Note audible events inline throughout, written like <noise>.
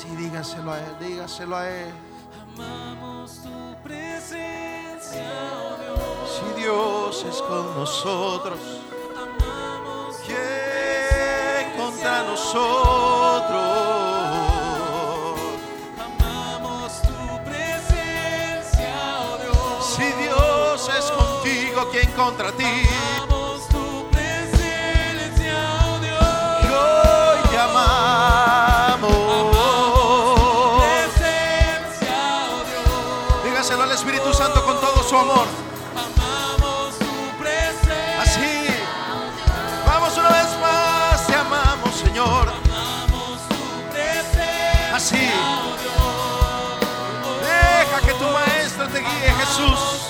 Sí, dígaselo a Él, dígaselo a Él. Amamos tu presencia, oh Dios. Si Dios es con nosotros, Amamos ¿quién contra nosotros? Amamos tu presencia, oh Dios. Si Dios es contigo, ¿quién contra ti? Que tu maestro te guíe, Jesús.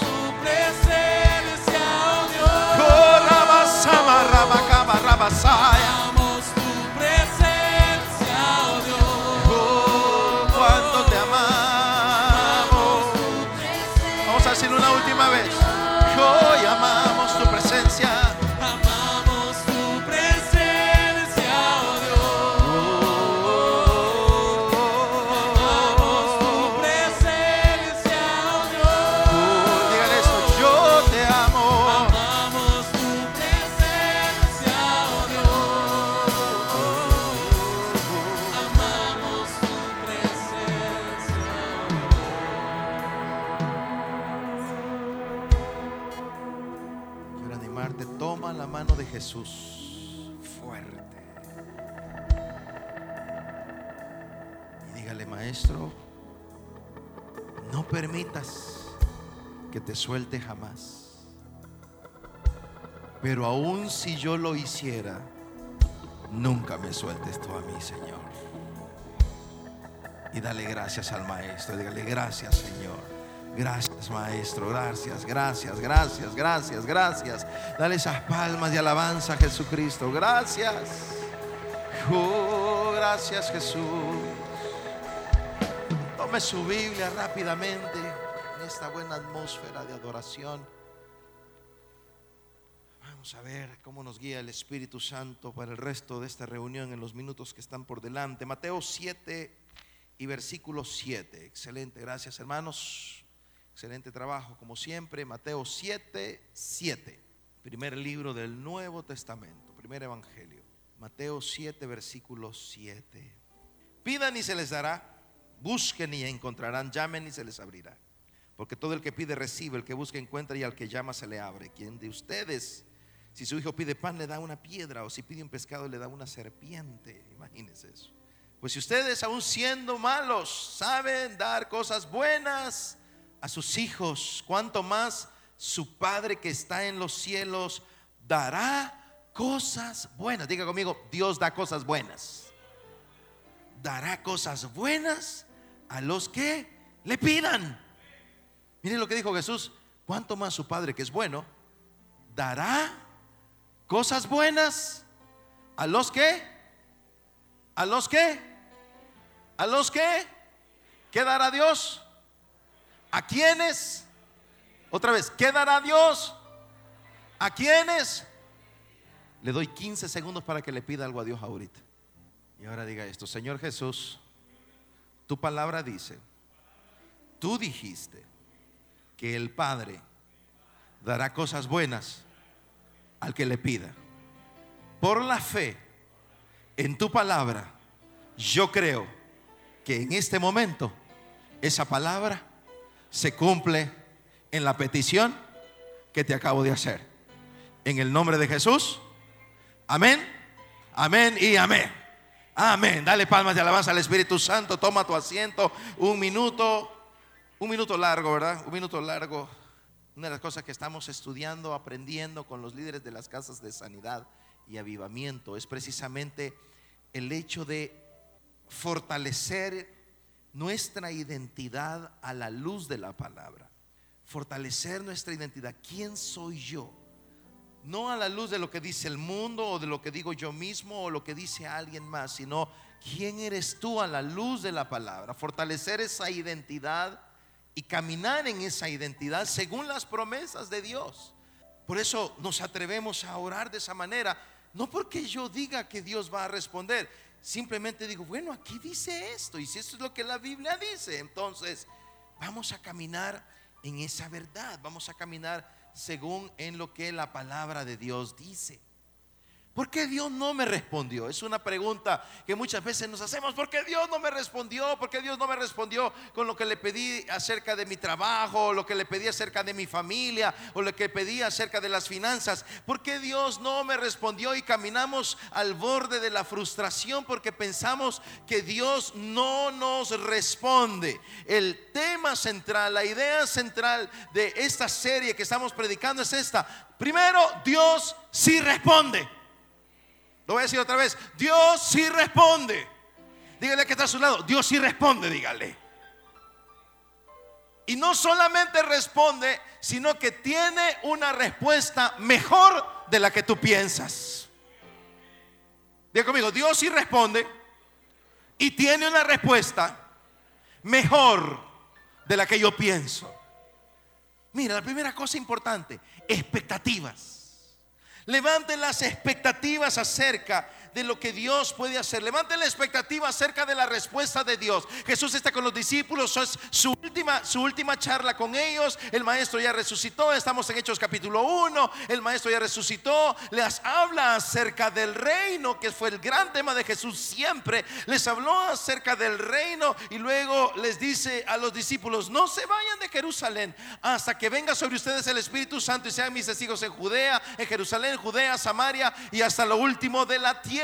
Suelte jamás. Pero aun si yo lo hiciera, nunca me sueltes tú a mí, Señor. Y dale gracias al maestro, dígale gracias, Señor. Gracias, maestro. Gracias, gracias, gracias, gracias, gracias. Dale esas palmas de alabanza a Jesucristo. Gracias. Oh, gracias, Jesús. Tome su Biblia rápidamente en esta buena atmósfera de adoración. Vamos a ver cómo nos guía el Espíritu Santo para el resto de esta reunión en los minutos que están por delante. Mateo 7 y versículo 7. Excelente, gracias hermanos. Excelente trabajo, como siempre. Mateo 7, 7. Primer libro del Nuevo Testamento, primer evangelio. Mateo 7, versículo 7. Pidan y se les dará, busquen y encontrarán, llamen y se les abrirá. Porque todo el que pide recibe, el que busca encuentra y al que llama se le abre. ¿Quién de ustedes, si su hijo pide pan, le da una piedra o si pide un pescado, le da una serpiente? Imagínense eso. Pues si ustedes, aún siendo malos, saben dar cosas buenas a sus hijos, cuanto más su Padre que está en los cielos dará cosas buenas. Diga conmigo, Dios da cosas buenas. Dará cosas buenas a los que le pidan. Miren lo que dijo Jesús, cuanto más su Padre que es bueno, dará cosas buenas a los que, a los que, a los que, ¿qué dará Dios? ¿A quiénes? Otra vez, ¿qué dará Dios? ¿A quiénes? Le doy 15 segundos para que le pida algo a Dios ahorita. Y ahora diga esto, Señor Jesús, tu palabra dice, tú dijiste que el Padre dará cosas buenas al que le pida. Por la fe en tu palabra, yo creo que en este momento esa palabra se cumple en la petición que te acabo de hacer. En el nombre de Jesús. Amén. Amén y amén. Amén. Dale palmas de alabanza al Espíritu Santo. Toma tu asiento. Un minuto. Un minuto largo, ¿verdad? Un minuto largo. Una de las cosas que estamos estudiando, aprendiendo con los líderes de las casas de sanidad y avivamiento es precisamente el hecho de fortalecer nuestra identidad a la luz de la palabra. Fortalecer nuestra identidad. ¿Quién soy yo? No a la luz de lo que dice el mundo o de lo que digo yo mismo o lo que dice alguien más, sino quién eres tú a la luz de la palabra. Fortalecer esa identidad y caminar en esa identidad según las promesas de Dios. Por eso nos atrevemos a orar de esa manera. No porque yo diga que Dios va a responder, simplemente digo, bueno, aquí dice esto, y si esto es lo que la Biblia dice, entonces vamos a caminar en esa verdad, vamos a caminar según en lo que la palabra de Dios dice. ¿Por qué Dios no me respondió? Es una pregunta que muchas veces nos hacemos. ¿Por qué Dios no me respondió? ¿Por qué Dios no me respondió con lo que le pedí acerca de mi trabajo, o lo que le pedí acerca de mi familia, o lo que pedí acerca de las finanzas? ¿Por qué Dios no me respondió y caminamos al borde de la frustración porque pensamos que Dios no nos responde? El tema central, la idea central de esta serie que estamos predicando es esta. Primero, Dios sí responde. Lo voy a decir otra vez. Dios sí responde. Dígale que está a su lado. Dios sí responde, dígale. Y no solamente responde, sino que tiene una respuesta mejor de la que tú piensas. Diga conmigo, Dios sí responde y tiene una respuesta mejor de la que yo pienso. Mira, la primera cosa importante, expectativas. Levanten las expectativas acerca de lo que Dios puede hacer. Levanten la expectativa acerca de la respuesta de Dios. Jesús está con los discípulos, es su última, su última charla con ellos. El maestro ya resucitó, estamos en Hechos capítulo 1. El maestro ya resucitó, les habla acerca del reino, que fue el gran tema de Jesús siempre. Les habló acerca del reino y luego les dice a los discípulos, no se vayan de Jerusalén hasta que venga sobre ustedes el Espíritu Santo y sean mis testigos en Judea, en Jerusalén, Judea, Samaria y hasta lo último de la tierra.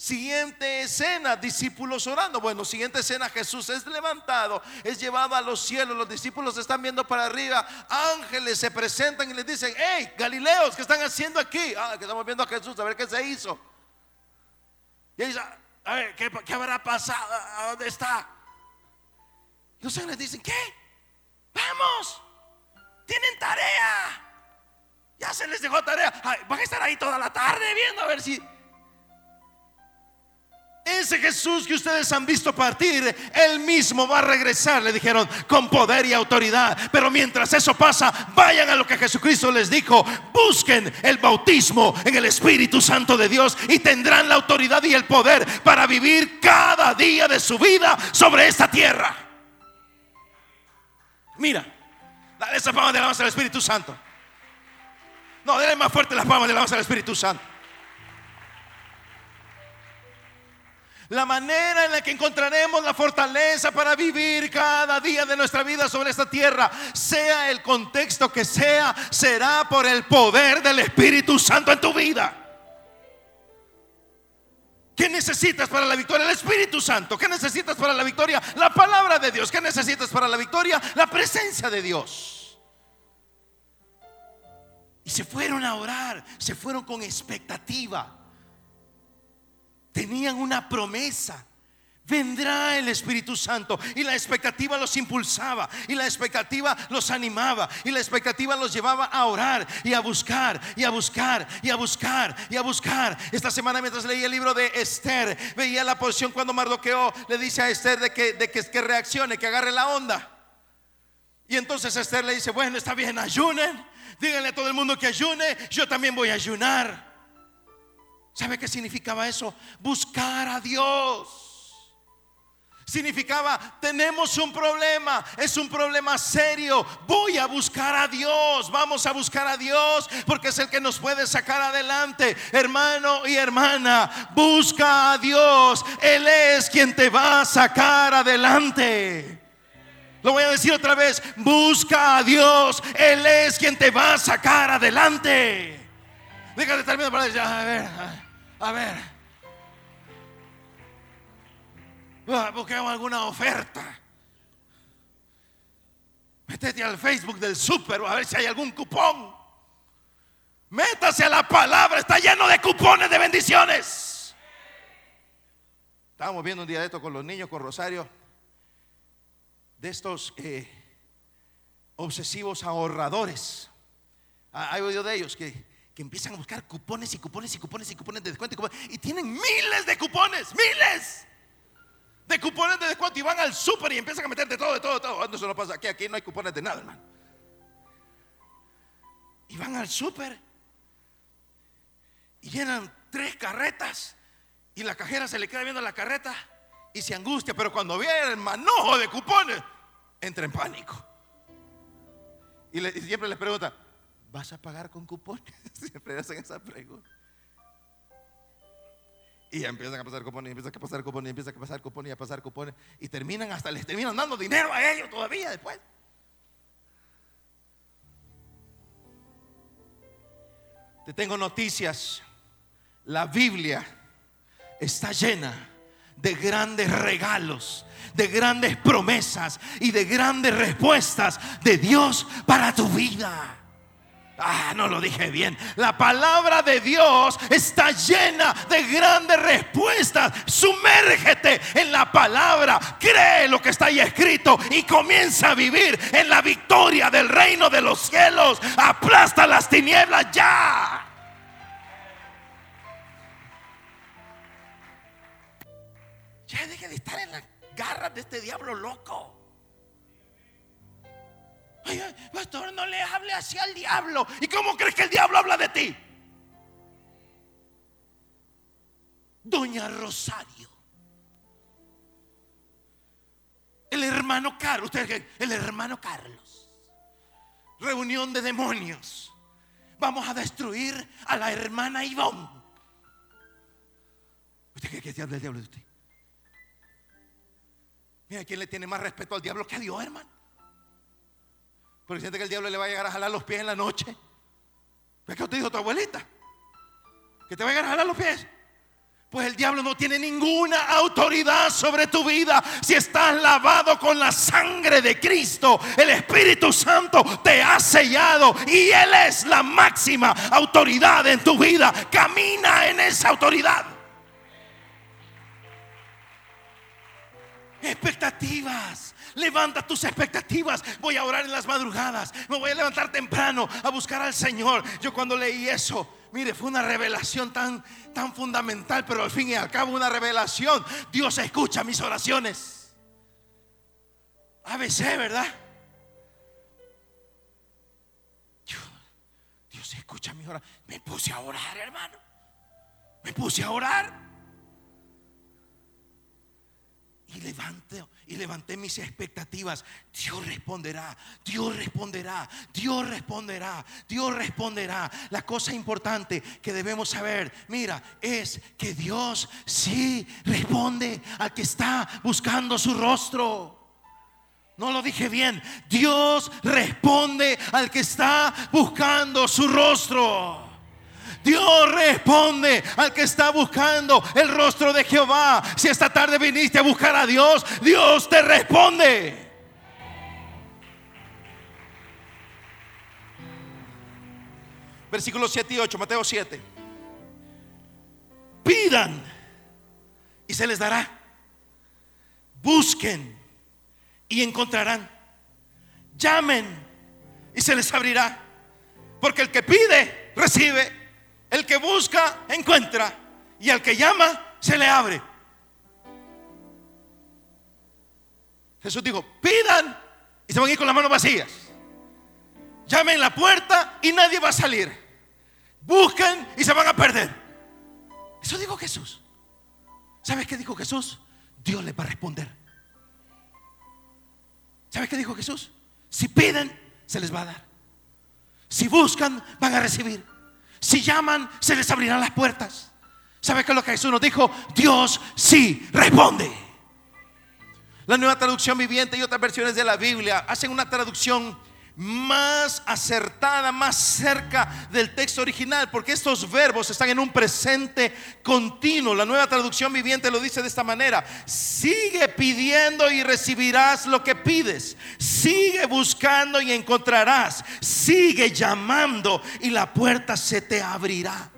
Siguiente escena, discípulos orando. Bueno, siguiente escena, Jesús es levantado, es llevado a los cielos, los discípulos están viendo para arriba, ángeles se presentan y les dicen, hey, Galileos, ¿qué están haciendo aquí? Ah, que estamos viendo a Jesús, a ver qué se hizo. Y ellos, a ver, ¿qué, qué habrá pasado? ¿A dónde está? Y los ángeles dicen, ¿qué? Vamos, tienen tarea. Ya se les dejó tarea. Ay, van a estar ahí toda la tarde viendo a ver si ese Jesús que ustedes han visto partir, él mismo va a regresar, le dijeron, con poder y autoridad. Pero mientras eso pasa, vayan a lo que Jesucristo les dijo, busquen el bautismo en el Espíritu Santo de Dios y tendrán la autoridad y el poder para vivir cada día de su vida sobre esta tierra. Mira, dale esa palma de alabanza al Espíritu Santo. No, dale más fuerte las palmas de alabanza al Espíritu Santo. La manera en la que encontraremos la fortaleza para vivir cada día de nuestra vida sobre esta tierra, sea el contexto que sea, será por el poder del Espíritu Santo en tu vida. ¿Qué necesitas para la victoria? El Espíritu Santo. ¿Qué necesitas para la victoria? La palabra de Dios. ¿Qué necesitas para la victoria? La presencia de Dios. Y se fueron a orar, se fueron con expectativa. Tenían una promesa. Vendrá el Espíritu Santo y la expectativa los impulsaba y la expectativa los animaba y la expectativa los llevaba a orar y a buscar y a buscar y a buscar y a buscar. Esta semana mientras leía el libro de Esther veía la posición cuando Mardoqueo le dice a Esther de que, de que, reaccione, que agarre la onda. Y entonces Esther le dice, bueno, está bien, ayunen, díganle a todo el mundo que ayune, yo también voy a ayunar. ¿Sabe qué significaba eso? Buscar a Dios. Significaba, tenemos un problema, es un problema serio. Voy a buscar a Dios, vamos a buscar a Dios porque es el que nos puede sacar adelante. Hermano y hermana, busca a Dios. Él es quien te va a sacar adelante. Lo voy a decir otra vez, busca a Dios. Él es quien te va a sacar adelante. Déjate terminar para decir, a ver, a ver. Ah, Busquemos alguna oferta. Métete al Facebook del súper a ver si hay algún cupón. Métase a la palabra, está lleno de cupones de bendiciones. Estábamos viendo un día de esto con los niños, con Rosario, de estos eh, obsesivos ahorradores. Ah, Hay oído de ellos que, empiezan a buscar cupones y cupones y cupones y cupones de descuento y, cupones, y tienen miles de cupones, miles de cupones de descuento y van al súper y empiezan a meter de todo, de todo, de todo. No, eso no pasa aquí, aquí no hay cupones de nada, hermano. Y van al súper y llenan tres carretas Y la cajera se le queda viendo la carreta y se angustia, pero cuando ve el manojo de cupones, entra en pánico. Y, siempre le pregunta, ¿vas a pagar con cupones? <laughs> Siempre hacen esa pregunta. Y empiezan a pasar cupones, y empiezan a pasar cupones, y empiezan a pasar cupones, y a pasar cupones. Y terminan hasta, les terminan dando dinero a ellos todavía después. Te tengo noticias. La Biblia está llena de grandes regalos, de grandes promesas y de grandes respuestas de Dios para tu vida. Ah, no lo dije bien. La palabra de Dios está llena de grandes respuestas. Sumérgete en la palabra. Cree lo que está ahí escrito y comienza a vivir en la victoria del reino de los cielos. Aplasta las tinieblas ya. Ya deje de estar en las garras de este diablo loco. Pastor, no le hable así al diablo. ¿Y cómo crees que el diablo habla de ti? Doña Rosario. El hermano Carlos. Usted el hermano Carlos. Reunión de demonios. Vamos a destruir a la hermana Ivonne. ¿Usted cree que te habla el diablo de usted? Mira, ¿quién le tiene más respeto al diablo que a Dios, hermano? Porque siente que el diablo le va a llegar a jalar los pies en la noche. ¿Ves que te dijo tu abuelita? Que te va a llegar a jalar los pies. Pues el diablo no tiene ninguna autoridad sobre tu vida si estás lavado con la sangre de Cristo. El Espíritu Santo te ha sellado y Él es la máxima autoridad en tu vida. Camina en esa autoridad. Expectativas. Levanta tus expectativas. Voy a orar en las madrugadas. Me voy a levantar temprano a buscar al Señor. Yo cuando leí eso, mire, fue una revelación tan, tan fundamental, pero al fin y al cabo una revelación. Dios escucha mis oraciones. ABC, ¿verdad? Dios, Dios escucha mis oraciones. Me puse a orar, hermano. Me puse a orar. Y levanté, y levanté mis expectativas. Dios responderá, Dios responderá, Dios responderá, Dios responderá. La cosa importante que debemos saber, mira, es que Dios sí responde al que está buscando su rostro. No lo dije bien. Dios responde al que está buscando su rostro. Dios responde al que está buscando el rostro de Jehová. Si esta tarde viniste a buscar a Dios, Dios te responde. Versículos 7 y 8, Mateo 7. Pidan y se les dará. Busquen y encontrarán. Llamen y se les abrirá. Porque el que pide, recibe. El que busca, encuentra. Y al que llama, se le abre. Jesús dijo, pidan y se van a ir con las manos vacías. Llamen la puerta y nadie va a salir. Busquen y se van a perder. Eso dijo Jesús. ¿Sabes qué dijo Jesús? Dios les va a responder. ¿Sabes qué dijo Jesús? Si piden, se les va a dar. Si buscan, van a recibir. Si llaman, se les abrirán las puertas. ¿Sabes qué es lo que Jesús nos dijo? Dios sí responde. La nueva traducción viviente y otras versiones de la Biblia hacen una traducción más acertada, más cerca del texto original, porque estos verbos están en un presente continuo. La nueva traducción viviente lo dice de esta manera. Sigue pidiendo y recibirás lo que pides. Sigue buscando y encontrarás. Sigue llamando y la puerta se te abrirá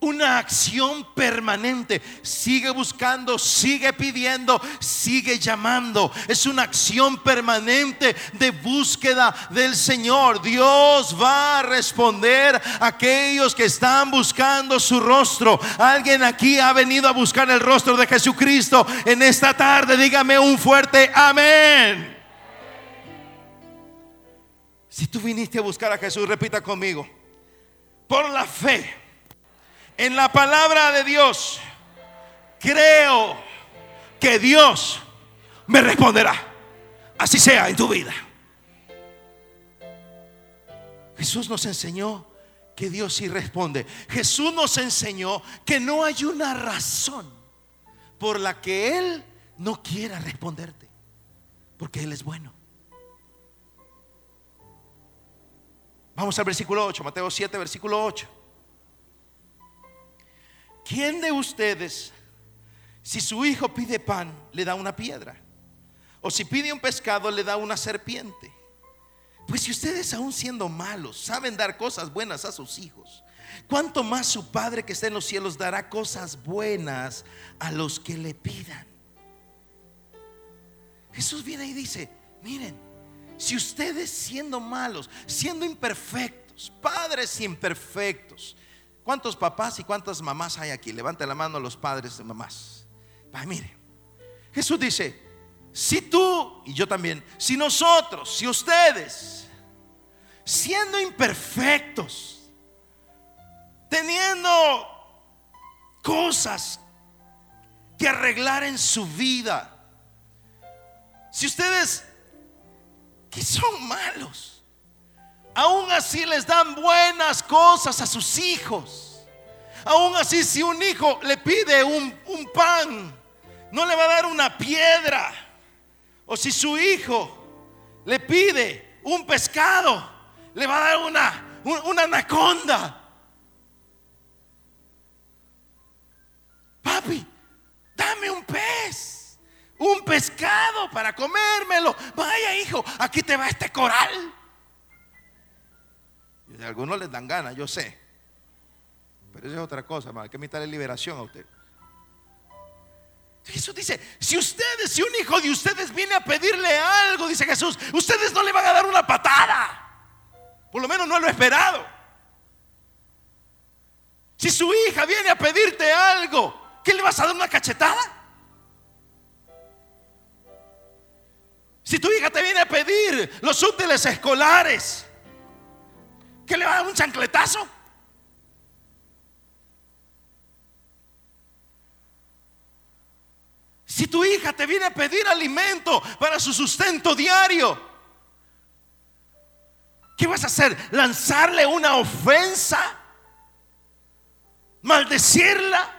una acción permanente. Sigue buscando, sigue pidiendo, sigue llamando. Es una acción permanente de búsqueda del Señor. Dios va a responder a aquellos que están buscando su rostro. Alguien aquí ha venido a buscar el rostro de Jesucristo en esta tarde. Dígame un fuerte amén. Si tú viniste a buscar a Jesús, repita conmigo. Por la fe en la palabra de Dios creo que Dios me responderá. Así sea en tu vida. Jesús nos enseñó que Dios sí responde. Jesús nos enseñó que no hay una razón por la que Él no quiera responderte. Porque Él es bueno. Vamos al versículo 8, Mateo 7, versículo 8. ¿Quién de ustedes, si su hijo pide pan, le da una piedra? O si pide un pescado, le da una serpiente. Pues si ustedes aún siendo malos saben dar cosas buenas a sus hijos, ¿cuánto más su Padre que está en los cielos dará cosas buenas a los que le pidan? Jesús viene y dice, miren, si ustedes siendo malos, siendo imperfectos, padres imperfectos, ¿cuántos papás y cuántas mamás hay aquí? Levanten la mano los padres de mamás. Ay, mire, Jesús dice, si tú y yo también, si nosotros, si ustedes, siendo imperfectos, teniendo cosas que arreglar en su vida, si ustedes que son malos, aún así les dan buenas cosas a sus hijos, aún así si un hijo le pide un, pan, no le va a dar una piedra. O si su hijo le pide un pescado, le va a dar una, una anaconda. Papi, dame un pez, un pescado para comérmelo. Vaya hijo, aquí te va este coral. Y algunos les dan ganas, yo sé. Pero eso es otra cosa, hay que la liberación a usted. Jesús dice, si ustedes, si un hijo de ustedes viene a pedirle algo, dice Jesús, ustedes no le van a dar una patada. Por lo menos no lo esperado. Si su hija viene a pedirte algo, ¿qué le vas a dar una cachetada? Si tu hija te viene a pedir los útiles escolares, ¿qué le va a dar un chancletazo? Si tu hija te viene a pedir alimento para su sustento diario, ¿qué vas a hacer? ¿Lanzarle una ofensa? ¿Maldecirla?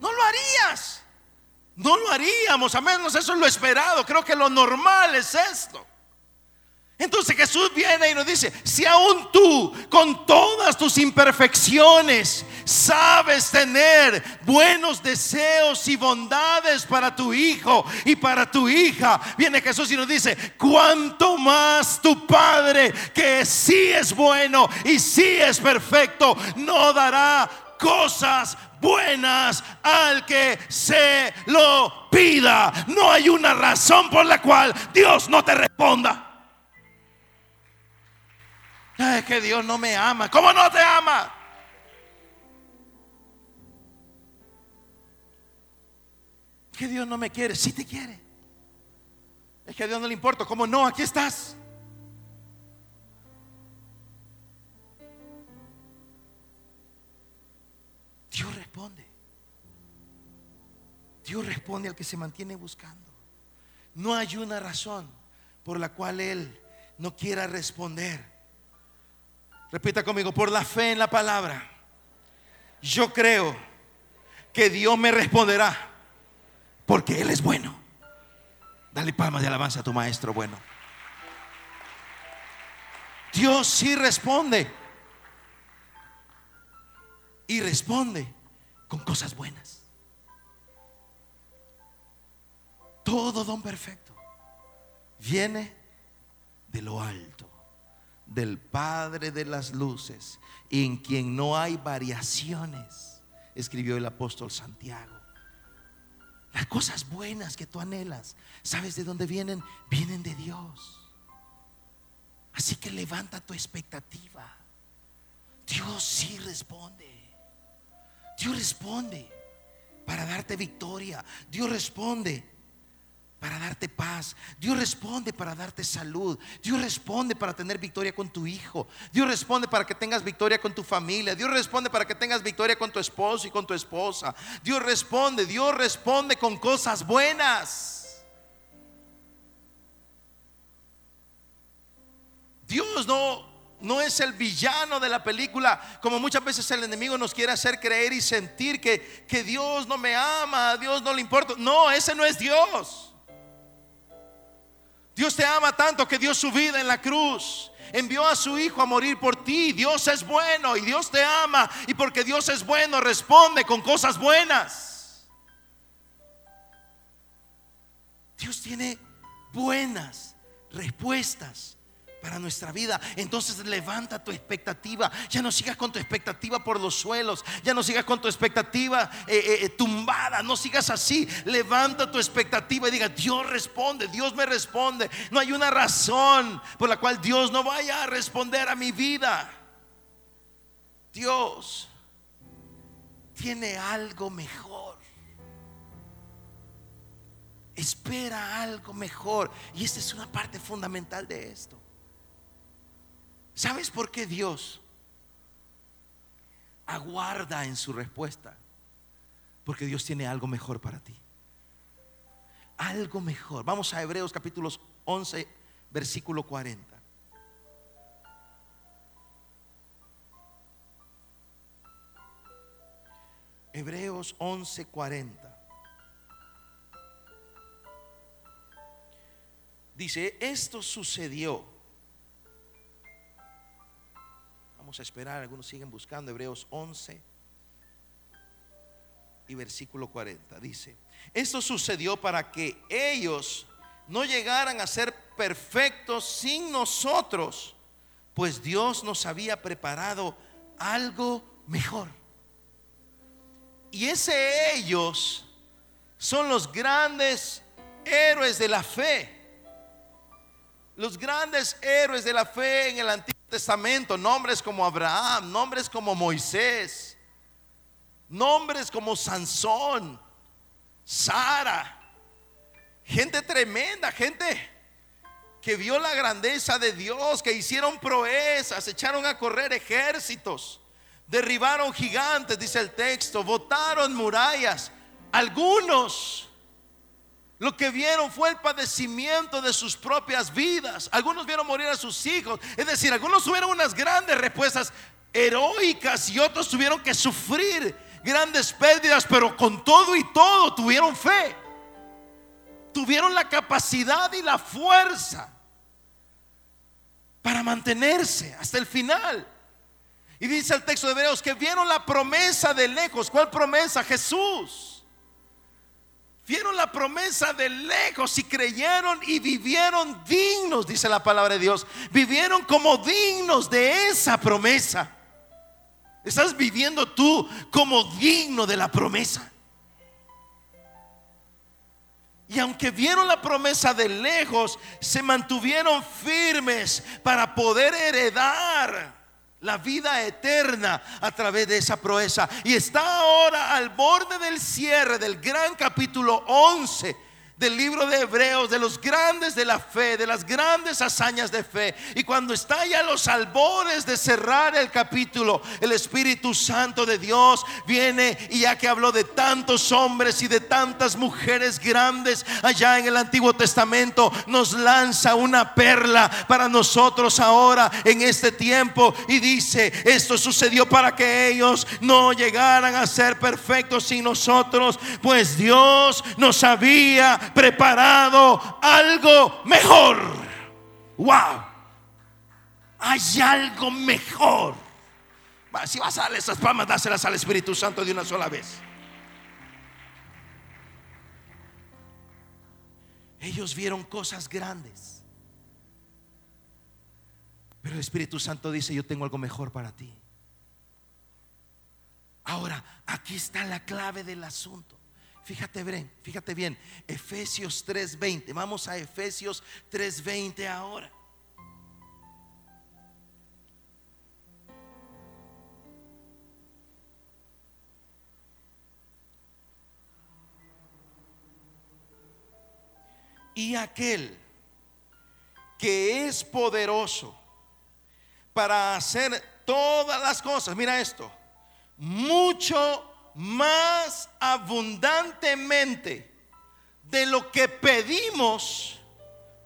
No lo harías. No lo haríamos, a menos eso es lo esperado. Creo que lo normal es esto. Entonces Jesús viene y nos dice, si aún tú con todas tus imperfecciones sabes tener buenos deseos y bondades para tu hijo y para tu hija, viene Jesús y nos dice, cuanto más tu Padre, que sí es bueno y sí es perfecto, no dará cosas buenas al que se lo pida. No hay una razón por la cual Dios no te responda. Es que Dios no me ama. ¿Cómo no te ama? Que Dios no me quiere. Si te quiere. Es que a Dios no le importa. ¿Cómo no? Aquí estás. Dios responde. Dios responde al que se mantiene buscando. No hay una razón por la cual Él no quiera responder. Repita conmigo, por la fe en la palabra. Yo creo que Dios me responderá porque Él es bueno. Dale palmas de alabanza a tu maestro bueno. Dios sí responde. Y responde con cosas buenas. Todo don perfecto viene de lo alto del Padre de las luces, en quien no hay variaciones, escribió el apóstol Santiago. Las cosas buenas que tú anhelas, ¿sabes de dónde vienen? Vienen de Dios. Así que levanta tu expectativa. Dios sí responde. Dios responde para darte victoria. Dios responde para darte paz. Dios responde para darte salud. Dios responde para tener victoria con tu hijo. Dios responde para que tengas victoria con tu familia. Dios responde para que tengas victoria con tu esposo y con tu esposa. Dios responde, Dios responde con cosas buenas. Dios no no es el villano de la película, como muchas veces el enemigo nos quiere hacer creer y sentir que, que Dios no me ama, Dios no le importa. No, ese no es Dios. Dios te ama tanto que dio su vida en la cruz. Envió a su Hijo a morir por ti. Dios es bueno y Dios te ama. Y porque Dios es bueno, responde con cosas buenas. Dios tiene buenas respuestas para nuestra vida. Entonces levanta tu expectativa. Ya no sigas con tu expectativa por los suelos. Ya no sigas con tu expectativa eh, eh, eh, tumbada. No sigas así. Levanta tu expectativa y diga, Dios responde, Dios me responde. No hay una razón por la cual Dios no vaya a responder a mi vida. Dios tiene algo mejor. Espera algo mejor. Y esta es una parte fundamental de esto. ¿Sabes por qué Dios aguarda en su respuesta? Porque Dios tiene algo mejor para ti. Algo mejor. Vamos a Hebreos capítulos 11, versículo 40. Hebreos 11, 40. Dice, esto sucedió A esperar, algunos siguen buscando Hebreos 11 y versículo 40. Dice, esto sucedió para que ellos no llegaran a ser perfectos sin nosotros, pues Dios nos había preparado algo mejor. Y ese ellos son los grandes héroes de la fe. Los grandes héroes de la fe en el Antiguo Testamento, nombres como Abraham, nombres como Moisés, nombres como Sansón, Sara, gente tremenda, gente que vio la grandeza de Dios, que hicieron proezas, echaron a correr ejércitos, derribaron gigantes, dice el texto, botaron murallas. Algunos lo que vieron fue el padecimiento de sus propias vidas. Algunos vieron morir a sus hijos. Es decir, algunos tuvieron unas grandes respuestas heroicas y otros tuvieron que sufrir grandes pérdidas, pero con todo y todo tuvieron fe. Tuvieron la capacidad y la fuerza para mantenerse hasta el final. Y dice el texto de Hebreos que vieron la promesa de lejos. ¿Cuál promesa? Jesús. Vieron la promesa de lejos y creyeron y vivieron dignos, dice la palabra de Dios. Vivieron como dignos de esa promesa. Estás viviendo tú como digno de la promesa. Y aunque vieron la promesa de lejos, se mantuvieron firmes para poder heredar la vida eterna a través de esa proeza. Y está ahora al borde del cierre del gran capítulo 11 del libro de Hebreos, de los grandes de la fe, de las grandes hazañas de fe. Y cuando está ya a los albores de cerrar el capítulo, el Espíritu Santo de Dios viene y ya que habló de tantos hombres y de tantas mujeres grandes allá en el Antiguo Testamento, nos lanza una perla para nosotros ahora en este tiempo y dice, esto sucedió para que ellos no llegaran a ser perfectos sin nosotros, pues Dios nos había preparado algo mejor. Wow. Hay algo mejor. Si vas a darle esas palmas, dáselas al Espíritu Santo de una sola vez. Ellos vieron cosas grandes. Pero el Espíritu Santo dice, yo tengo algo mejor para ti. Ahora, aquí está la clave del asunto. Fíjate bien, fíjate bien, Efesios 3:20. Vamos a Efesios 3:20 ahora. Y aquel que es poderoso para hacer todas las cosas, mira esto, mucho más abundantemente de lo que pedimos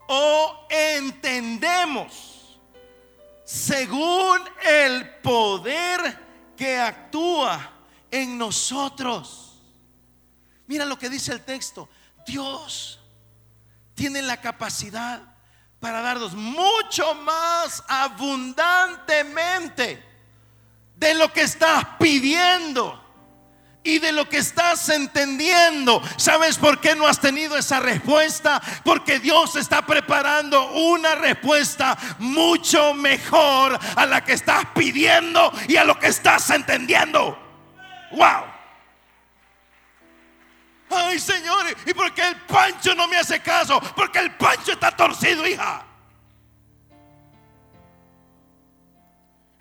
o entendemos, según el poder que actúa en nosotros. Mira lo que dice el texto. Dios tiene la capacidad para darnos mucho más abundantemente de lo que estás pidiendo y de lo que estás entendiendo. ¿Sabes por qué no has tenido esa respuesta? Porque Dios está preparando una respuesta mucho mejor a la que estás pidiendo y a lo que estás entendiendo. ¡Wow! Ay, Señor, ¿y por qué el Pancho no me hace caso? Porque el Pancho está torcido, hija.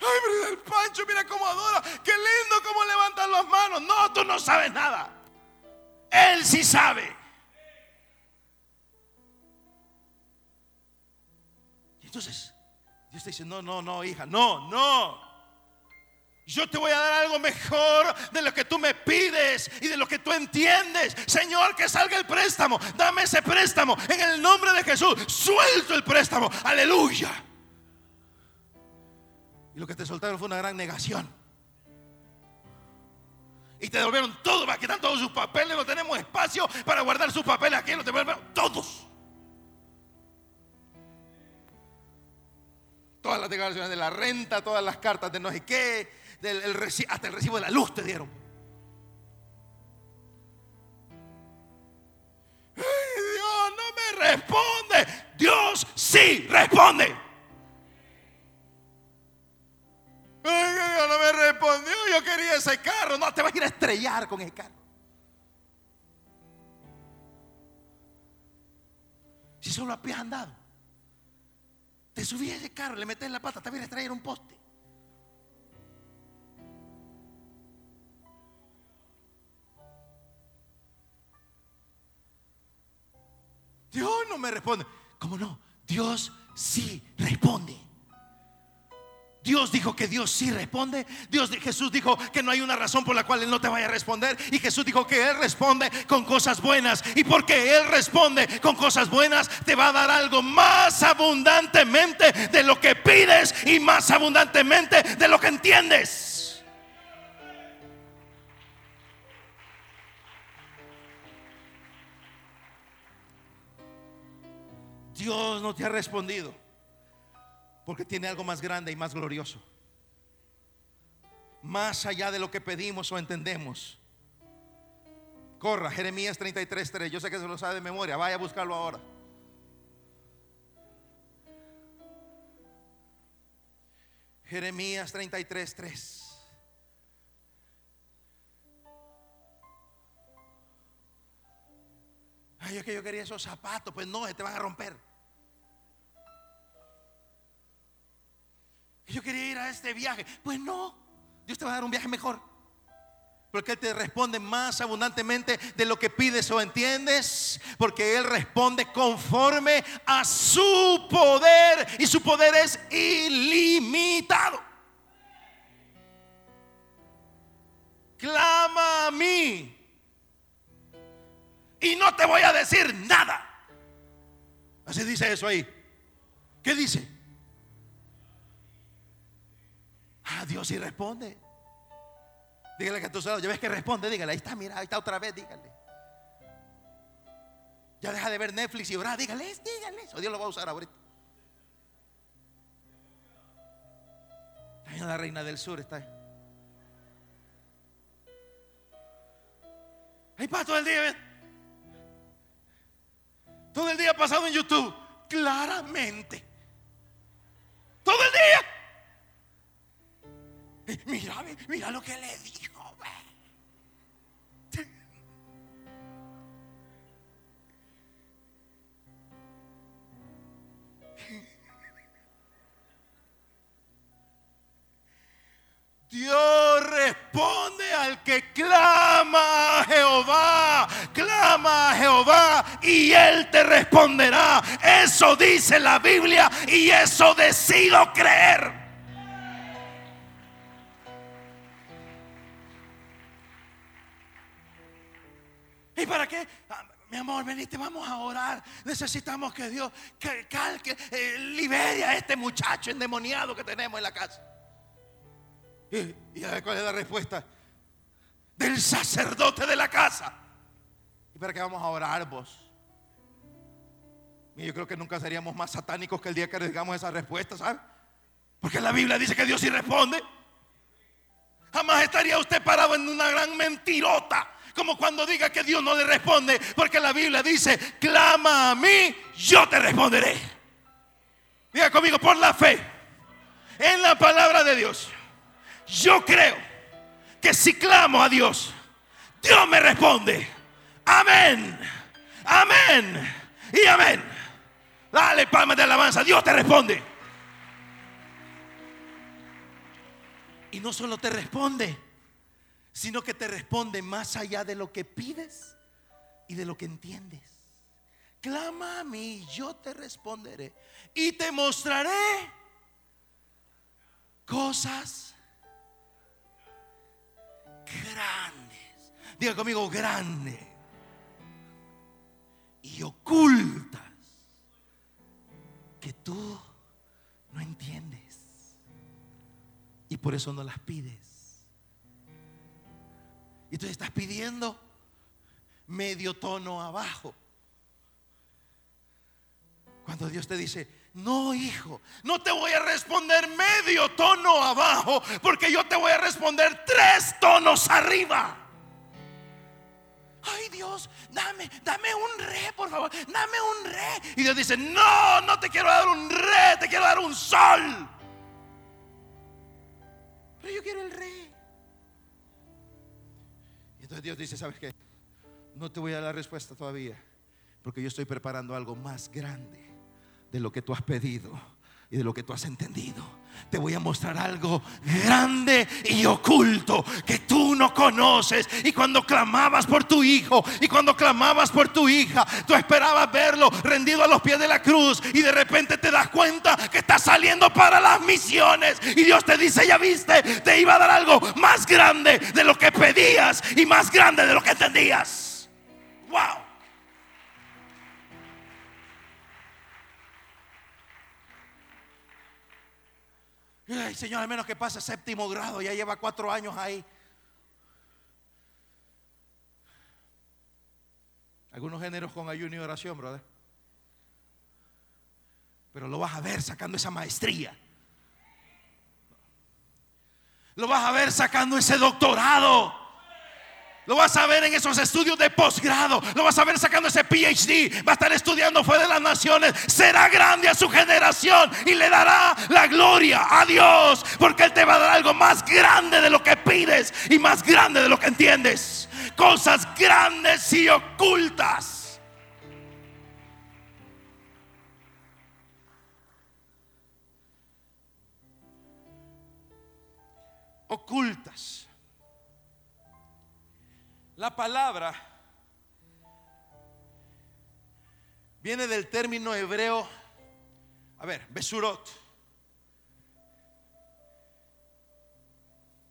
Ay, mira el Pancho, mira cómo adora. Qué No, sabes nada. Él sí sabe. Y entonces, Dios te dice, no, no, no, hija, no, no. Yo te voy a dar algo mejor de lo que tú me pides y de lo que tú entiendes. Señor, que salga el préstamo. Dame ese préstamo. En el nombre de Jesús, suelto el préstamo. Aleluya. Y lo que te soltaron fue una gran negación. Y te devolvieron todo. Aquí están todos sus papeles. No tenemos espacio para guardar sus papeles aquí. Los devolvieron todos. Todas las declaraciones de la renta, todas las cartas de no sé qué, del, el hasta el recibo de la luz te dieron. Ay, Dios no me responde. Dios sí responde. No me respondió. Yo quería ese carro. No, te vas a ir a estrellar con el carro. Si solo a pies andado. Te subías a ese carro, le metes la pata, te vienes a traer un poste. Dios no me responde. ¿Cómo no? Dios sí responde. Dios dijo que Dios sí responde. Dios, Jesús dijo que no hay una razón por la cual Él no te vaya a responder. Y Jesús dijo que Él responde con cosas buenas. Y porque Él responde con cosas buenas, te va a dar algo más abundantemente de lo que pides y más abundantemente de lo que entiendes. Dios no te ha respondido porque tiene algo más grande y más glorioso. Más allá de lo que pedimos o entendemos. Corra, Jeremías 33:3. Yo sé que se lo sabe de memoria. Vaya a buscarlo ahora. Jeremías 33:3. Ay, es que yo quería esos zapatos. Pues no, te van a romper. Yo quería ir a este viaje. Pues no, Dios te va a dar un viaje mejor. Porque Él te responde más abundantemente de lo que pides o entiendes. Porque Él responde conforme a su poder. Y su poder es ilimitado. Clama a mí. Y no te voy a decir nada. Así dice eso ahí. ¿Qué dice? Ah, Dios sí responde. Dígale que a tu lado, ya ves que responde, dígale, ahí está, mira, ahí está otra vez, dígale. Ya deja de ver Netflix y orar, dígale, dígale eso. Dios lo va a usar ahorita. Ahí la reina del sur está ahí. Ahí pasa todo el día. Todo el día pasado en YouTube, claramente. Todo el día. Mira, mira lo que le dijo. ve. Dios responde al que clama a Jehová, clama a Jehová y Él te responderá. Eso dice la Biblia y eso decido creer. ¿Y para qué? Ah, mi amor, veniste, vamos a orar. Necesitamos que Dios que, calque, eh, libere a este muchacho endemoniado que tenemos en la casa. ¿Y, y a ver cuál es la respuesta? Del sacerdote de la casa. ¿Y para qué vamos a orar vos? Y yo creo que nunca seríamos más satánicos que el día que digamos esa respuesta, ¿sabes? Porque la Biblia dice que Dios sí responde. Jamás estaría usted parado en una gran mentirota. Como cuando diga que Dios no le responde. Porque la Biblia dice, clama a mí, yo te responderé. Diga conmigo, por la fe. En la palabra de Dios. Yo creo que si clamo a Dios, Dios me responde. Amén. Amén. Y amén. Dale palmas de alabanza. Dios te responde. Y no solo te responde, sino que te responde más allá de lo que pides y de lo que entiendes. Clama a mí, yo te responderé y te mostraré cosas grandes. Diga conmigo, grande y ocultas que tú no entiendes y por eso no las pides. Y tú estás pidiendo medio tono abajo. Cuando Dios te dice, no hijo, no te voy a responder medio tono abajo, porque yo te voy a responder tres tonos arriba. Ay Dios, dame, dame un re, por favor, dame un re. Y Dios dice, no, no te quiero dar un re, te quiero dar un sol. Pero yo quiero el re. Entonces Dios dice, ¿sabes qué? No te voy a dar la respuesta todavía, porque yo estoy preparando algo más grande de lo que tú has pedido y de lo que tú has entendido. Te voy a mostrar algo grande y oculto que tú no conoces. Y cuando clamabas por tu hijo y cuando clamabas por tu hija, tú esperabas verlo rendido a los pies de la cruz y de repente te das cuenta que está saliendo para las misiones. Y Dios te dice, ya viste, te iba a dar algo más grande de lo que pedías y más grande de lo que entendías. Wow. Ay, Señor, al menos que pase séptimo grado, ya lleva cuatro años ahí. Algunos géneros con ayuno y oración, brother. Pero lo vas a ver sacando esa maestría. Lo vas a ver sacando ese doctorado. Lo vas a ver en esos estudios de posgrado. Lo vas a ver sacando ese PhD. Va a estar estudiando fuera de las naciones. Será grande a su generación y le dará la gloria a Dios. Porque Él te va a dar algo más grande de lo que pides y más grande de lo que entiendes. Cosas grandes y ocultas. Ocultas. La palabra viene del término hebreo, a ver, besurot.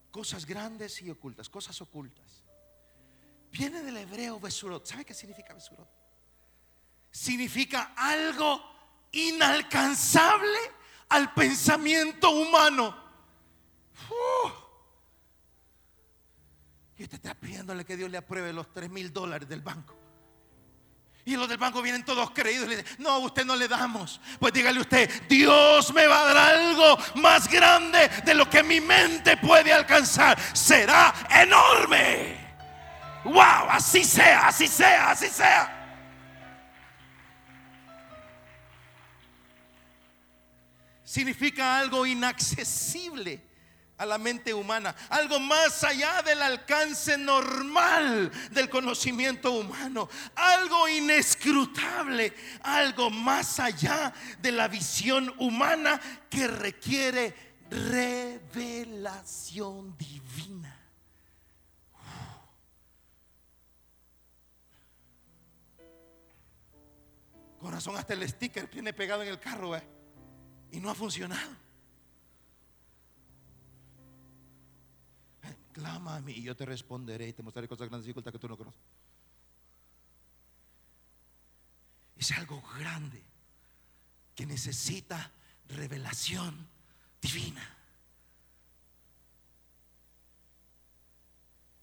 Cosas grandes y ocultas, cosas ocultas. Viene del hebreo besurot. ¿Sabe qué significa besurot? Significa algo inalcanzable al pensamiento humano. Y usted está pidiéndole que Dios le apruebe los 3 mil dólares del banco. Y los del banco vienen todos creídos y le dicen, no, a usted no le damos. Pues dígale usted, Dios me va a dar algo más grande de lo que mi mente puede alcanzar. Será enorme. Wow, así sea, así sea, así sea. Significa algo inaccesible a la mente humana, algo más allá del alcance normal del conocimiento humano, algo inescrutable, algo más allá de la visión humana que requiere revelación divina. razón hasta el sticker tiene pegado en el carro, ¿ve? Y no ha funcionado. Clama a mí y yo te responderé y te mostraré cosas grandes y ocultas que tú no conoces. Es algo grande que necesita revelación divina.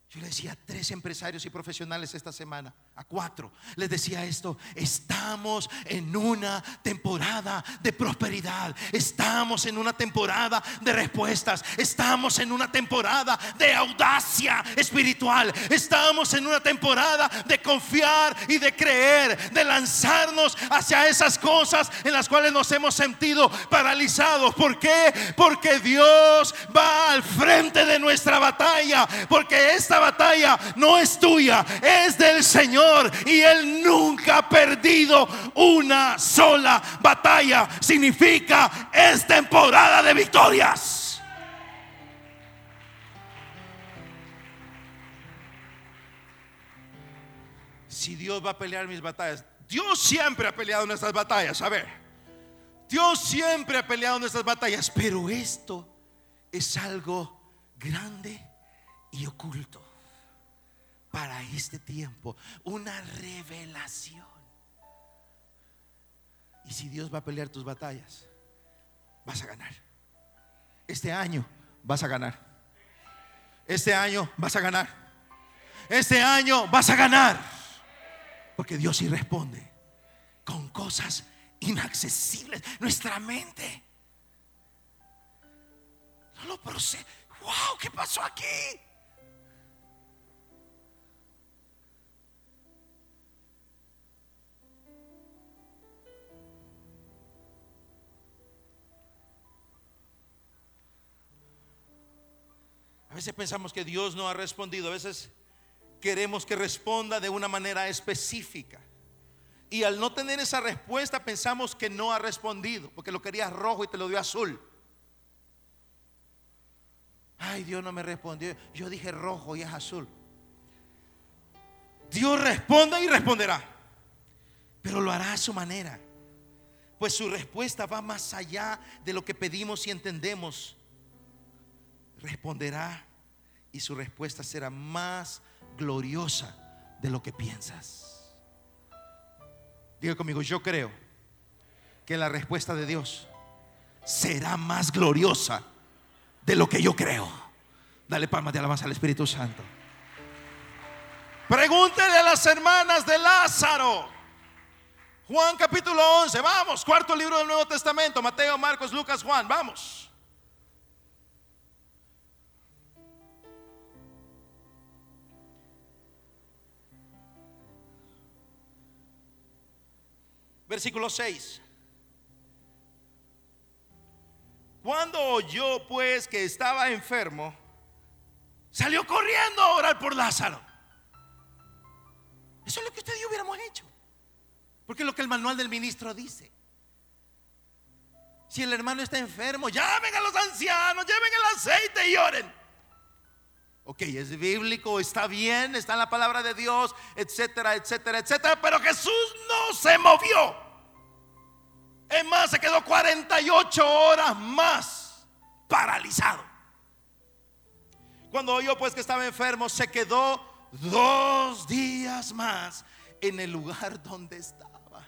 Yo le decía a tres empresarios y profesionales esta semana, a cuatro, les decía esto, estamos en una temporada de prosperidad, estamos en una temporada de respuestas, estamos en una temporada de audacia espiritual, estamos en una temporada de confiar y de creer, de lanzarnos hacia esas cosas en las cuales nos hemos sentido paralizados. ¿Por qué? Porque Dios va al frente de nuestra batalla, porque esta batalla no es tuya, es del Señor. Y Él nunca ha perdido una sola batalla. Significa es temporada de victorias. Si Dios va a pelear mis batallas, Dios siempre ha peleado nuestras batallas, a ver. Dios siempre ha peleado nuestras batallas, pero esto es algo grande y oculto para este tiempo, una revelación. Y si Dios va a pelear tus batallas, vas a ganar. Este año vas a ganar. Este año vas a ganar. Este año vas a ganar. Porque Dios sí responde con cosas inaccesibles. Nuestra mente no lo procede. ¡Wow! ¿Qué pasó aquí? A veces pensamos que Dios no ha respondido, a veces queremos que responda de una manera específica. Y al no tener esa respuesta pensamos que no ha respondido, porque lo querías rojo y te lo dio azul. Ay, Dios no me respondió. Yo dije rojo y es azul. Dios responde y responderá, pero lo hará a su manera. Pues su respuesta va más allá de lo que pedimos y entendemos responderá y su respuesta será más gloriosa de lo que piensas. Diga conmigo, yo creo que la respuesta de Dios será más gloriosa de lo que yo creo. Dale palmas de alabanza al Espíritu Santo. Pregúntele a las hermanas de Lázaro. Juan capítulo 11, vamos, cuarto libro del Nuevo Testamento, Mateo, Marcos, Lucas, Juan, vamos. Versículo 6. Cuando oyó pues que estaba enfermo, salió corriendo a orar por Lázaro. Eso es lo que usted y yo hubiéramos hecho. Porque es lo que el manual del ministro dice. Si el hermano está enfermo, llamen a los ancianos, lleven el aceite y oren. Ok, es bíblico, está bien, está en la palabra de Dios, etcétera, etcétera, etcétera. Pero Jesús no se movió. Es más, se quedó 48 horas más paralizado. Cuando oyó pues que estaba enfermo, se quedó dos días más en el lugar donde estaba.